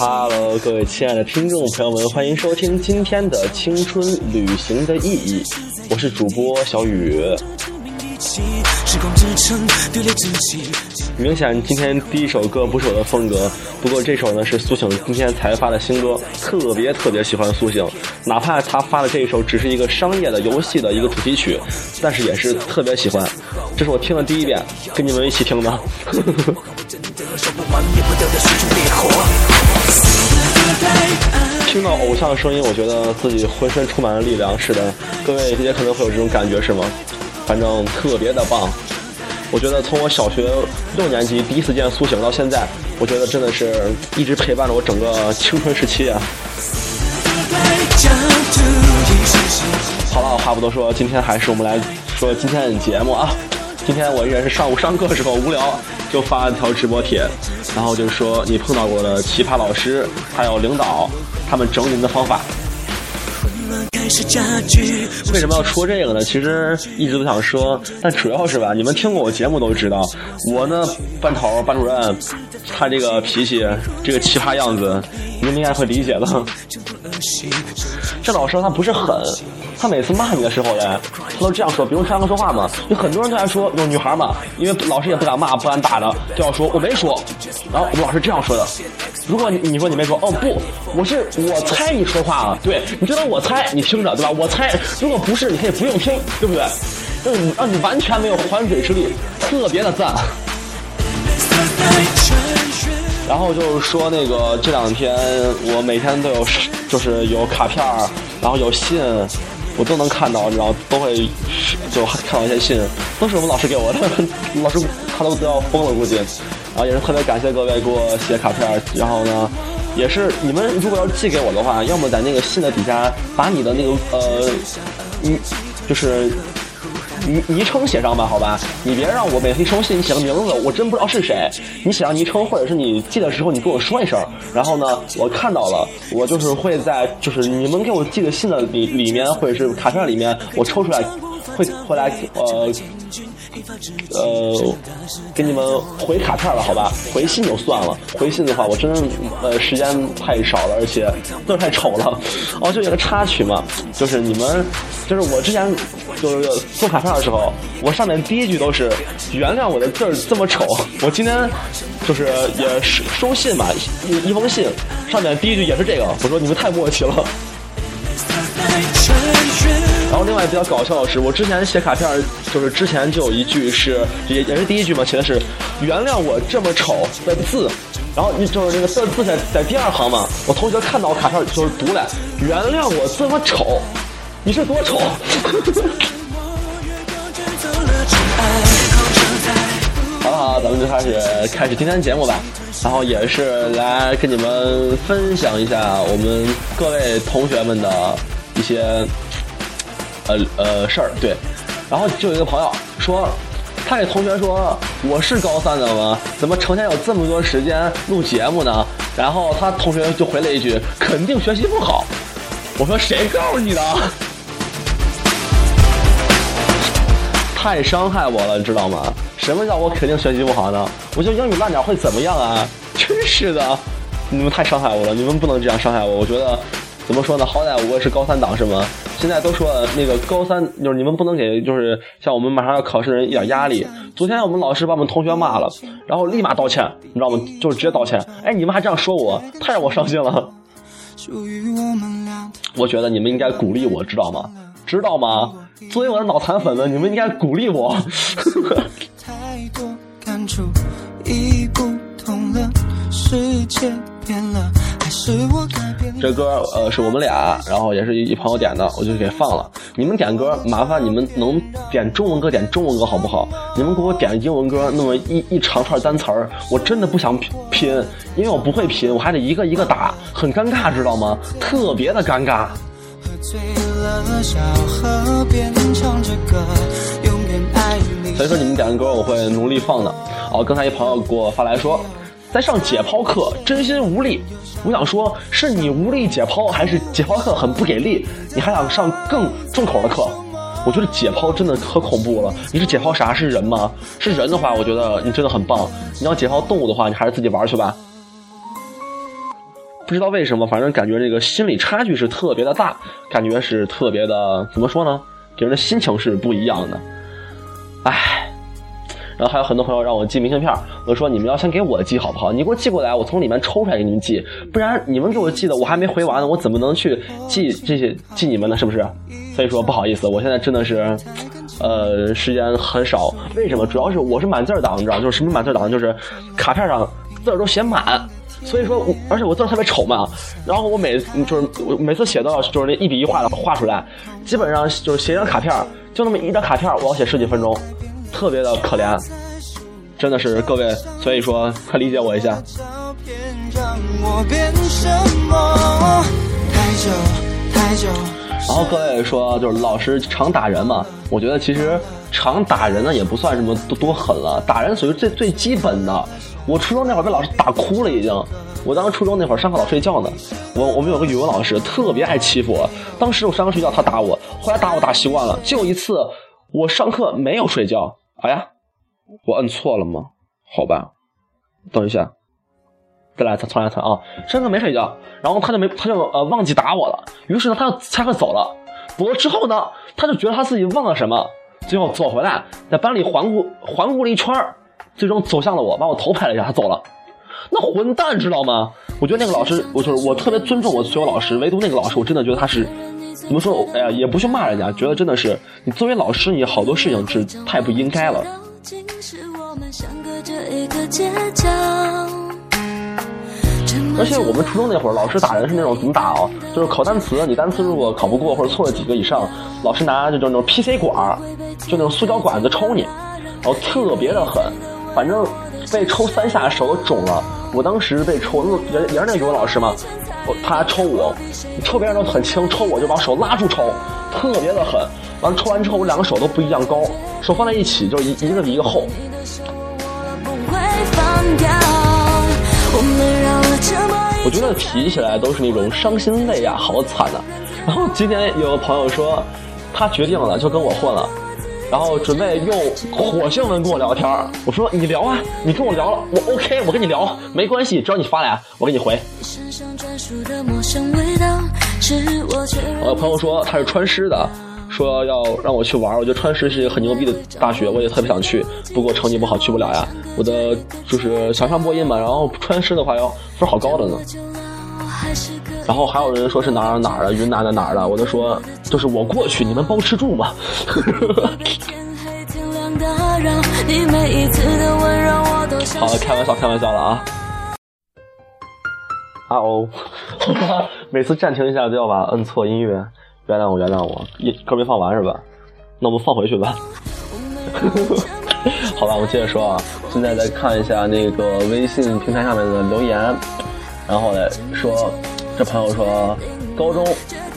Hello，各位亲爱的听众朋友们，欢迎收听今天的《青春旅行的意义》，我是主播小雨。明显今天第一首歌不是我的风格，不过这首呢是苏醒今天才发的新歌，特别特别喜欢苏醒，哪怕他发的这一首只是一个商业的游戏的一个主题曲，但是也是特别喜欢。这是我听的第一遍，跟你们一起听 的。听到偶像的声音，我觉得自己浑身充满了力量。是的，各位也可能会有这种感觉，是吗？反正特别的棒。我觉得从我小学六年级第一次见苏醒到现在，我觉得真的是一直陪伴着我整个青春时期啊。好了，话不多说，今天还是我们来说今天的节目啊。今天我依然是上午上课的时候无聊，就发了条直播帖，然后就说你碰到过的奇葩老师还有领导，他们整你们的方法。为什么要说这个呢？其实一直都想说，但主要是吧，你们听过我节目都知道，我呢班头班主任，他这个脾气，这个奇葩样子，你们应该会理解的。这老师他不是狠。他每次骂你的时候呢，他都这样说，比如上课说话嘛，有很多人都在说，有女孩嘛，因为老师也不敢骂，不敢打的，就要说我没说。然后我们老师这样说的：如果你你说你没说，哦不，我是我猜你说话了，对你觉得我猜，你听着对吧？我猜，如果不是，你可以不用听，对不对？就是让你完全没有还嘴之力，特别的赞。然后就是说那个这两天我每天都有，就是有卡片儿然后有信。我都能看到，然后，都会就看到一些信，都是我们老师给我的，老师他都都要疯了估计，然后也是特别感谢各位给我写卡片儿，然后呢，也是你们如果要寄给我的话，要么在那个信的底下把你的那个呃，嗯就是。昵昵称写上吧，好吧，你别让我每次一收信你写个名字，我真不知道是谁。你写上昵称，或者是你寄的时候你跟我说一声，然后呢，我看到了，我就是会在就是你们给我寄的信的里里面，或者是卡片里面，我抽出来会回来呃。呃，给你们回卡片了，好吧？回信就算了。回信的话，我真的呃时间太少了，而且字太丑了。哦，就有个插曲嘛，就是你们，就是我之前就是送卡片的时候，我上面第一句都是原谅我的字这么丑。我今天就是也收收信嘛，一一封信，上面第一句也是这个，我说你们太默契了。然后另外比较搞笑的是，我之前写卡片，就是之前就有一句是，也也是第一句嘛，写的是“原谅我这么丑”的字，然后你就是那个字字在在第二行嘛，我同学看到我卡片就是读来“原谅我这么丑”，你是多丑？好了好了，咱们就开始开始今天的节目吧，然后也是来跟你们分享一下我们各位同学们的一些。呃呃事儿对，然后就有一个朋友说，他给同学说我是高三的吗？怎么成天有这么多时间录节目呢？然后他同学就回了一句，肯定学习不好。我说谁告诉你的？太伤害我了，你知道吗？什么叫我肯定学习不好呢？我就英语烂点会怎么样啊？真是的，你们太伤害我了，你们不能这样伤害我。我觉得。怎么说呢？好歹我也是高三党是吗？现在都说那个高三就是你们不能给就是像我们马上要考试的人一点压力。昨天我们老师把我们同学骂了，然后立马道歉，你知道吗？就是直接道歉。哎，你们还这样说我，太让我伤心了。我觉得你们应该鼓励我，知道吗？知道吗？作为我的脑残粉们，你们应该鼓励我。这歌呃是我们俩，然后也是一朋友点的，我就给放了。你们点歌，麻烦你们能点中文歌，点中文歌好不好？你们给我点英文歌，那么一一长串单词儿，我真的不想拼，因为我不会拼，我还得一个一个打，很尴尬，知道吗？特别的尴尬。所以说你们点的歌我会努力放的。哦，刚才一朋友给我发来说。在上解剖课，真心无力。我想说，是你无力解剖，还是解剖课很不给力？你还想上更重口的课？我觉得解剖真的可恐怖了。你是解剖啥？是人吗？是人的话，我觉得你真的很棒。你要解剖动物的话，你还是自己玩去吧。不知道为什么，反正感觉这个心理差距是特别的大，感觉是特别的，怎么说呢？给人的心情是不一样的。唉，然后还有很多朋友让我寄明信片，我说你们要先给我寄好不好？你给我寄过来，我从里面抽出来给你们寄，不然你们给我寄的我还没回完呢，我怎么能去寄这些寄你们呢？是不是？所以说不好意思，我现在真的是，呃，时间很少。为什么？主要是我是满字党，你知道，就是什么满字党，就是卡片上字都写满。所以说，而且我字特别丑嘛，然后我每就是我每次写到就是那一笔一画的画出来，基本上就是写一张卡片，就那么一张卡片，我要写十几分钟，特别的可怜，真的是各位，所以说快理解我一下。然后各位说就是老师常打人嘛，我觉得其实常打人呢也不算什么多多狠了，打人属于最最基本的。我初中那会儿被老师打哭了，已经。我当时初中那会儿上课老睡觉呢。我我们有个语文老师特别爱欺负我。当时我上课睡觉，他打我。后来打我打习惯了。就一次，我上课没有睡觉。哎呀，我摁错了吗？好吧，等一下，再来，他重来一次啊。上课没睡觉，然后他就没他就呃忘记打我了。于是呢，他就下课走了。走了之后呢，他就觉得他自己忘了什么，最后走回来，在班里环顾环顾了一圈。最终走向了我，把我头拍了一下，他走了。那混蛋知道吗？我觉得那个老师，我就是我特别尊重我所有老师，唯独那个老师，我真的觉得他是怎么说？哎呀，也不去骂人家，觉得真的是你作为老师，你好多事情是太不应该了。而且我们初中那会儿，老师打人是那种怎么打啊？就是考单词，你单词如果考不过或者错了几个以上，老师拿就那种 PC 管就那种塑胶管子抽你。然后特别的狠，反正被抽三下手都肿了。我当时被抽，也也是那语文老师嘛，我他还抽我，抽别人都很轻，抽我就把手拉住抽，特别的狠。完了抽完之后，我两个手都不一样高，手放在一起就一一个比一个厚。我觉得提起来都是那种伤心泪呀，好惨呐。然后今天有个朋友说，他决定了就跟我混了。然后准备用火星文跟我聊天我说你聊啊，你跟我聊了，我 OK，我跟你聊没关系，只要你发来，我给你回。我的朋友说他是川师的，说要让我去玩我觉得川师是一个很牛逼的大学，我也特别想去，不过成绩不好去不了呀。我的就是想上播音嘛，然后川师的话要分好高的呢。然后还有人说是哪儿哪儿的云南的哪儿的，我都说就是我过去，你们包吃住吗？好了，开玩笑，开玩笑了啊！啊哦，每次暂停一下都要把摁错音乐，原谅我，原谅我，一歌没放完是吧？那我们放回去吧。好吧，我们接着说啊，现在再看一下那个微信平台上面的留言，然后来说。这朋友说，高中，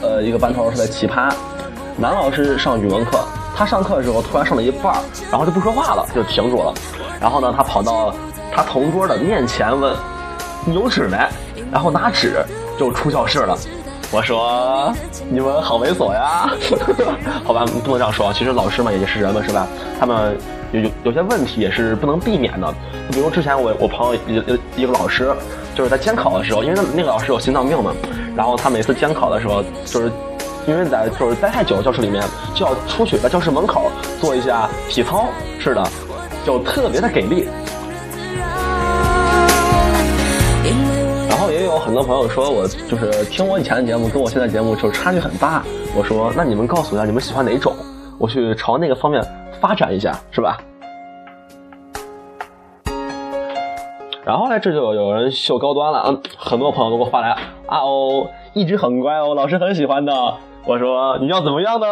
呃，一个班头特别奇葩，男老师上语文课，他上课的时候突然上了一半，然后就不说话了，就停住了。然后呢，他跑到他同桌的面前问：“你有纸没？”然后拿纸就出教室了。我说：“你们好猥琐呀！” 好吧，不能这样说。其实老师嘛，也是人嘛，是吧？他们有有有些问题也是不能避免的。比如之前我我朋友一一个老师。就是在监考的时候，因为那那个老师有心脏病嘛，然后他每次监考的时候，就是因为在就是待太久，教室里面就要出去在教室门口做一下体操，是的，就特别的给力。然后也有很多朋友说我就是听我以前的节目跟我现在节目就差距很大，我说那你们告诉一下你们喜欢哪种，我去朝那个方面发展一下，是吧？然后呢，这就有人秀高端了，嗯，很多朋友都给我发来啊哦，一直很乖哦，老师很喜欢的。我说你要怎么样呢？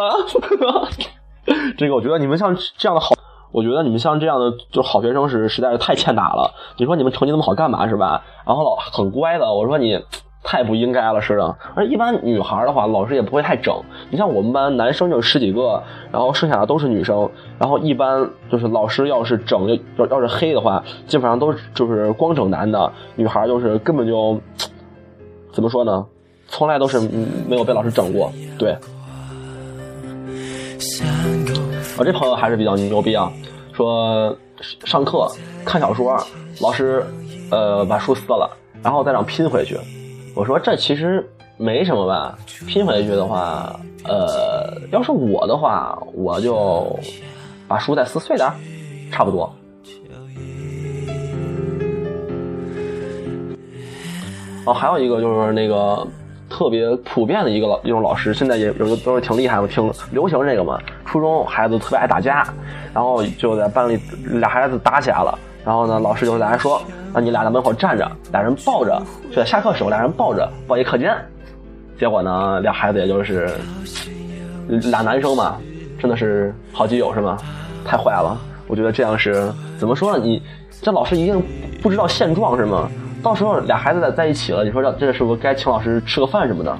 这个我觉得你们像这样的好，我觉得你们像这样的就好学生是实在是太欠打了。你说你们成绩那么好干嘛是吧？然后老很乖的，我说你。太不应该了似的，而一般女孩的话，老师也不会太整。你像我们班男生就十几个，然后剩下的都是女生，然后一般就是老师要是整要要是黑的话，基本上都就是光整男的，女孩就是根本就怎么说呢，从来都是没有被老师整过，对。我这朋友还是比较牛逼啊，说上课看小说，老师呃把书撕了，然后再让拼回去。我说这其实没什么吧，拼回去的话，呃，要是我的话，我就把书再撕碎点，差不多。哦，还有一个就是那个特别普遍的一个老一种老师，现在也有的都是挺厉害的，挺流行这个嘛。初中孩子特别爱打架，然后就在班里俩孩子打起来了，然后呢，老师就跟大家说，让你俩在门口站着，俩人抱着，就在下课时候俩人抱着抱一课间。结果呢，俩孩子也就是俩男生嘛，真的是好基友是吗？太坏了，我觉得这样是怎么说呢？你这老师一定不知道现状是吗？到时候俩孩子在在一起了，你说这这是不是该请老师吃个饭什么的？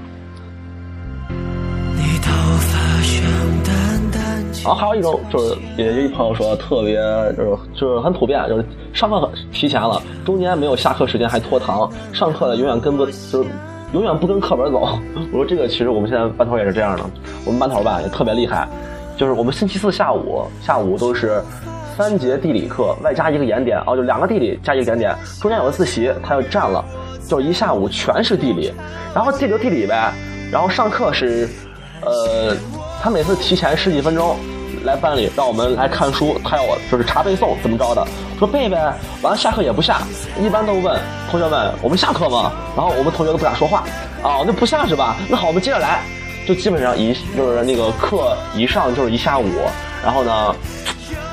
然后还有一种就是，也一朋友说特别就是就是很普遍，就是上课提前了，中间没有下课时间还拖堂，上课了永远跟不就是永远不跟课本走。我说这个其实我们现在班头也是这样的，我们班头吧也特别厉害，就是我们星期四下午下午都是。三节地理课外加一个延点哦，就两个地理加一个延点，中间有个自习，他就占了，就一下午全是地理，然后地理地理呗，然后上课是，呃，他每次提前十几分钟来班里让我们来看书，他要我就是查背诵怎么着的，说背呗，完了下课也不下，一般都问同学们我们下课吗？然后我们同学都不敢说话，啊，那不下是吧？那好，我们接着来，就基本上一就是那个课一上就是一下午，然后呢。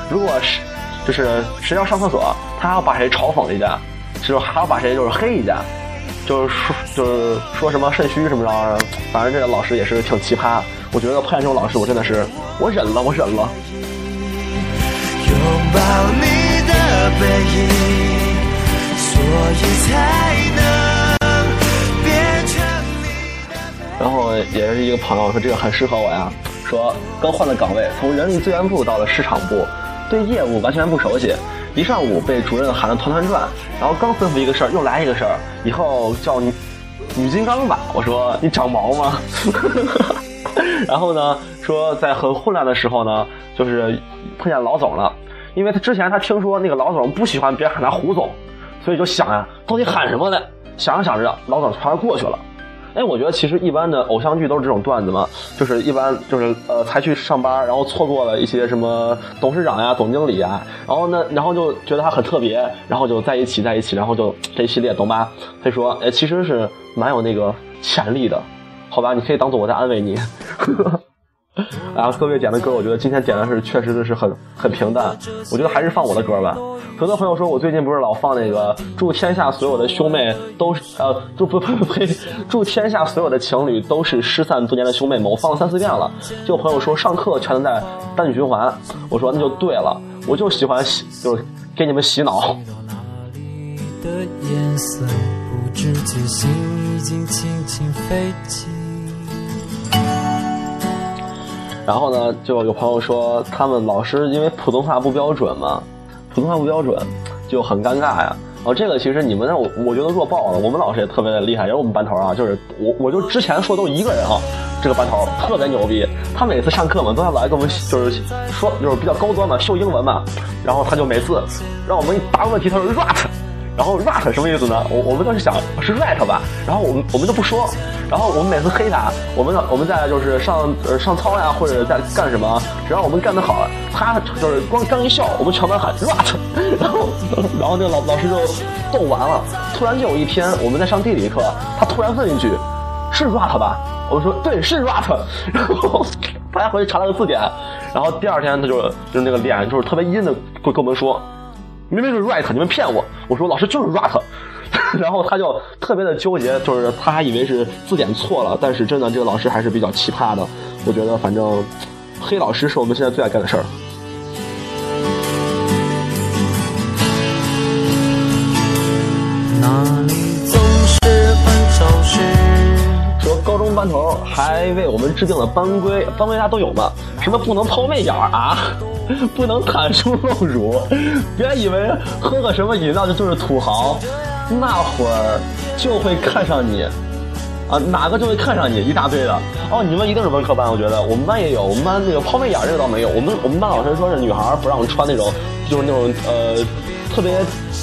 如果是，就是谁要上厕所，他还要把谁嘲讽一下，就是还要把谁就是黑一下，就是说就是说什么肾虚什么着，反正这个老师也是挺奇葩。我觉得碰见这种老师，我真的是我忍了，我忍了。拥抱你的背影，所以才能变成你。然后也是一个朋友说这个很适合我呀，说刚换了岗位，从人力资源部到了市场部。对业务完全不熟悉，一上午被主任喊得团团转，然后刚吩咐一个事儿，又来一个事儿，以后叫女女金刚吧。我说你长毛吗？然后呢，说在很混乱的时候呢，就是碰见老总了，因为他之前他听说那个老总不喜欢别人喊他胡总，所以就想呀，到底喊什么呢？想着想着，老总突然过去了。哎，我觉得其实一般的偶像剧都是这种段子嘛，就是一般就是呃才去上班，然后错过了一些什么董事长呀、总经理呀，然后呢，然后就觉得他很特别，然后就在一起在一起，然后就这一系列，懂吧？他说，哎，其实是蛮有那个潜力的，好吧？你可以当做我在安慰你。然后各位点的歌，我觉得今天点的是确实的是很很平淡，我觉得还是放我的歌吧。很多朋友说我最近不是老放那个祝天下所有的兄妹都是呃祝不不呸祝天下所有的情侣都是失散多年的兄妹们，我放了三四遍了。就有朋友说上课全都在单曲循环，我说那就对了，我就喜欢洗就是给你们洗脑。然后呢，就有朋友说他们老师因为普通话不标准嘛，普通话不标准就很尴尬呀。哦，这个其实你们那我我觉得弱爆了。我们老师也特别的厉害，也是我们班头啊，就是我我就之前说都一个人啊，这个班头特别牛逼。他每次上课嘛，都要来跟我们就是说就是比较高端嘛，秀英文嘛。然后他就每次让我们答问题，他说 rat。然后 rat 什么意思呢？我我们当时想是 rat 吧，然后我们我们都不说，然后我们每次黑他，我们我们在就是上呃上操呀或者在干什么，只要我们干得好，他就是光刚一笑，我们全班喊 rat，然后然后那个老老师就逗完了。突然就有一天我们在上地理课，他突然问一句，是 rat 吧？我们说对，是 rat。然后大家回去查了个字典，然后第二天他就就那个脸就是特别阴的跟跟我们说。明明是 right，你们骗我！我说老师就是 rat，然后他就特别的纠结，就是他还以为是字典错了，但是真的这个老师还是比较奇葩的。我觉得反正黑老师是我们现在最爱干的事儿。说高中班头还为我们制定了班规，班规大家都有吗？什么不能抛媚眼啊？不能袒胸露乳，别以为喝个什么饮料就就是土豪，那会儿就会看上你。啊，哪个就会看上你一大堆的。哦，你们一定是文科班，我觉得我们班也有，我们班那个抛媚眼这个倒没有。我们我们班老师说是女孩不让穿那种，就是那种呃特别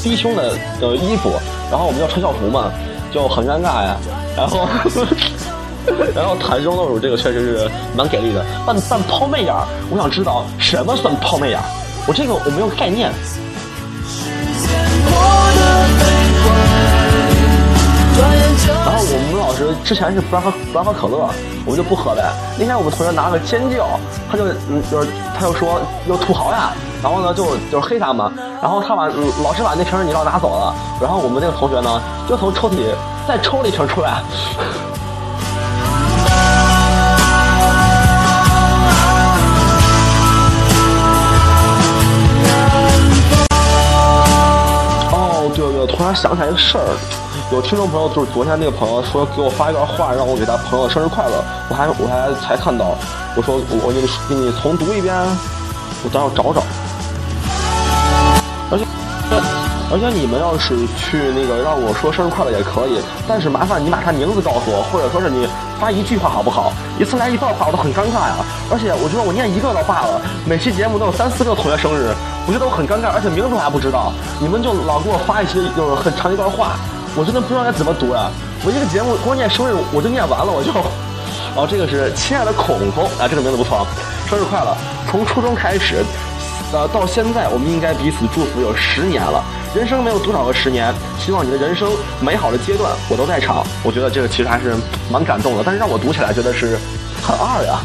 低胸的呃衣服，然后我们要穿校服嘛，就很尴尬呀。然后 然后袒胸露乳这个确实是蛮给力的。但但抛媚眼，我想知道什么算抛媚眼，我这个我没有概念。然后我们老师之前是不让喝不让喝可乐，我们就不喝呗。那天我们同学拿个尖叫，他就嗯就是他就说有土豪呀，然后呢就就是黑他们，然后他把老师把那瓶饮料拿走了，然后我们那个同学呢就从抽屉再抽了一瓶出来。想起来一个事儿。有听众朋友就是昨天那个朋友说给我发一段话，让我给他朋友生日快乐。我还我还才看到，我说我给你给你重读一遍，我待会找找。而且而且你们要是去那个让我说生日快乐也可以，但是麻烦你把他名字告诉我，或者说是你发一句话好不好？一次来一段话我都很尴尬呀。而且我觉得我念一个都罢了，每期节目都有三四个同学生日，我觉得我很尴尬，而且名字我还不知道，你们就老给我发一些就是很长一段话。我真的不知道该怎么读呀！我一个节目光念生日我就念完了，我就，哦，这个是亲爱的孔孔啊，这个名字不错，生日快乐！从初中开始，呃，到现在我们应该彼此祝福有十年了。人生没有多少个十年，希望你的人生美好的阶段我都在场。我觉得这个其实还是蛮感动的，但是让我读起来觉得是很二呀。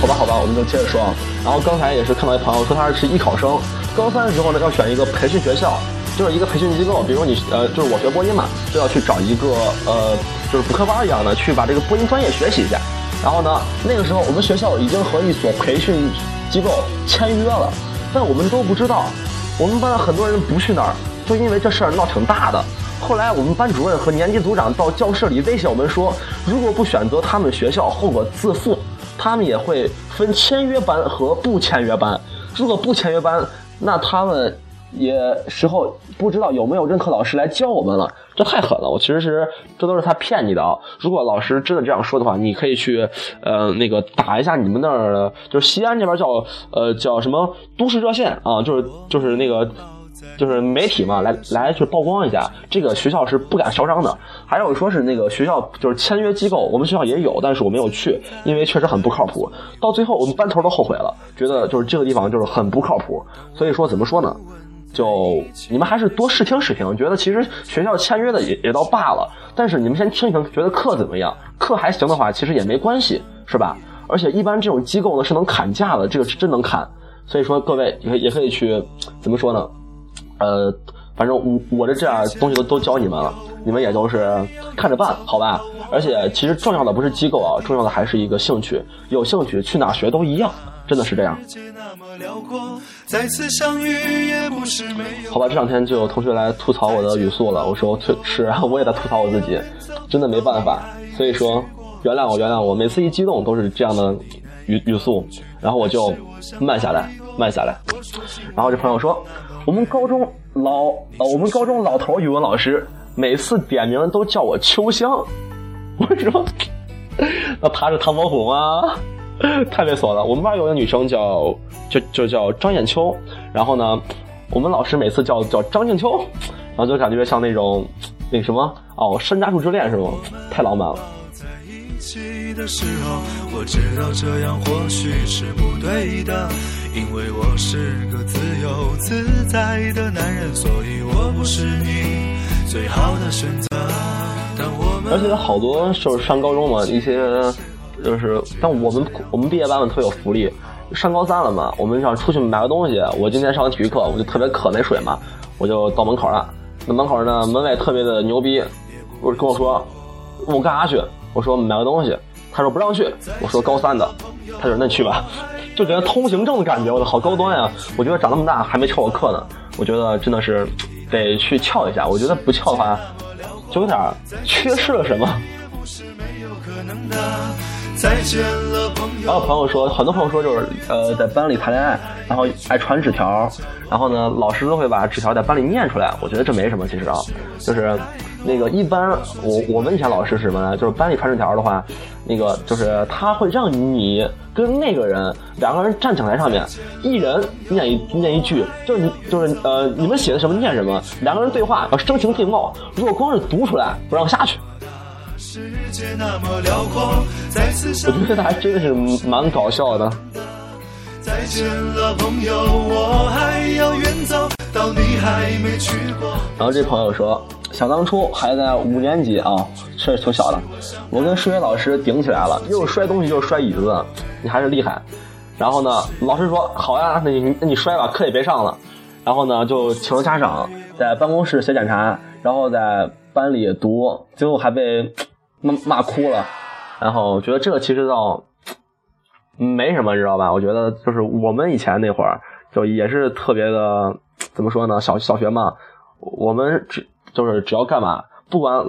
好吧，好吧，我们就接着说。然后刚才也是看到一朋友说他是艺考生。高三的时候呢，要选一个培训学校，就是一个培训机构。比如你呃，就是我学播音嘛，就要去找一个呃，就是补课班一样的，去把这个播音专业学习一下。然后呢，那个时候我们学校已经和一所培训机构签约了，但我们都不知道。我们班很多人不去那儿，就因为这事儿闹挺大的。后来我们班主任和年级组长到教室里威胁我们说，如果不选择他们学校，后果自负。他们也会分签约班和不签约班，如果不签约班。那他们也时候不知道有没有任课老师来教我们了，这太狠了！我其实是这都是他骗你的啊！如果老师真的这样说的话，你可以去呃那个打一下你们那儿就是西安这边叫呃叫什么都市热线啊，就是就是那个。就是媒体嘛，来来去曝光一下，这个学校是不敢嚣张的。还有说是那个学校就是签约机构，我们学校也有，但是我没有去，因为确实很不靠谱。到最后我们班头都后悔了，觉得就是这个地方就是很不靠谱。所以说怎么说呢？就你们还是多试听试听，觉得其实学校签约的也也倒罢了。但是你们先听一听，觉得课怎么样？课还行的话，其实也没关系，是吧？而且一般这种机构呢是能砍价的，这个是真能砍。所以说各位也也可以去怎么说呢？呃，反正我我这这样东西都都教你们了，你们也都是看着办，好吧？而且其实重要的不是机构啊，重要的还是一个兴趣，有兴趣去哪学都一样，真的是这样。好吧，这两天就有同学来吐槽我的语速了，我说是，我也在吐槽我自己，真的没办法，所以说原谅我，原谅我，每次一激动都是这样的语语速，然后我就慢下来，慢下来。然后这朋友说。我们高中老呃，我们高中老头语文老师每次点名都叫我秋香，我说 那他是唐伯虎吗？太猥琐了。我们班有个女生叫就就叫张艳秋，然后呢，我们老师每次叫叫张静秋，然后就感觉像那种那什么哦，山楂树之恋是吗？太浪漫了。因为我是个自由自在的男人，所以我不是你最好的选择。而且好多就是上高中嘛，一些就是，但我们我们毕业班们特有福利。上高三了嘛，我们想出去买个东西。我今天上完体育课，我就特别渴那水嘛，我就到门口了。那门口呢，门卫特别的牛逼，我跟我说我干啥去？我说买个东西。他说不让去。我说高三的，他说那去吧。就觉得通行证的感觉，我的好高端呀！我觉得长那么大还没翘过课呢，我觉得真的是得去翘一下。我觉得不翘的话，就有点缺失了什么。然后朋友还有朋友说，很多朋友说就是呃在班里谈恋爱，然后爱传纸条，然后呢老师都会把纸条在班里念出来。我觉得这没什么，其实啊，就是那个一般我我们以前老师是什么呢？就是班里传纸条的话，那个就是他会让你跟那个人两个人站讲台上面，一人念一念一句，就是你就是呃你们写的什么念什么，两个人对话要声情并茂，如果光是读出来不让下去。我觉得还真的是蛮搞笑的。然后这朋友说，想当初还在五年级啊，确实挺小的。我跟数学老师顶起来了，又摔东西又摔椅子，你还是厉害。然后呢，老师说好呀，那你那你摔吧，课也别上了。然后呢，就请了家长，在办公室写检查，然后在班里读，最后还被。骂骂哭了，然后我觉得这个其实倒没什么，你知道吧？我觉得就是我们以前那会儿，就也是特别的，怎么说呢？小小学嘛，我们只就是只要干嘛，不管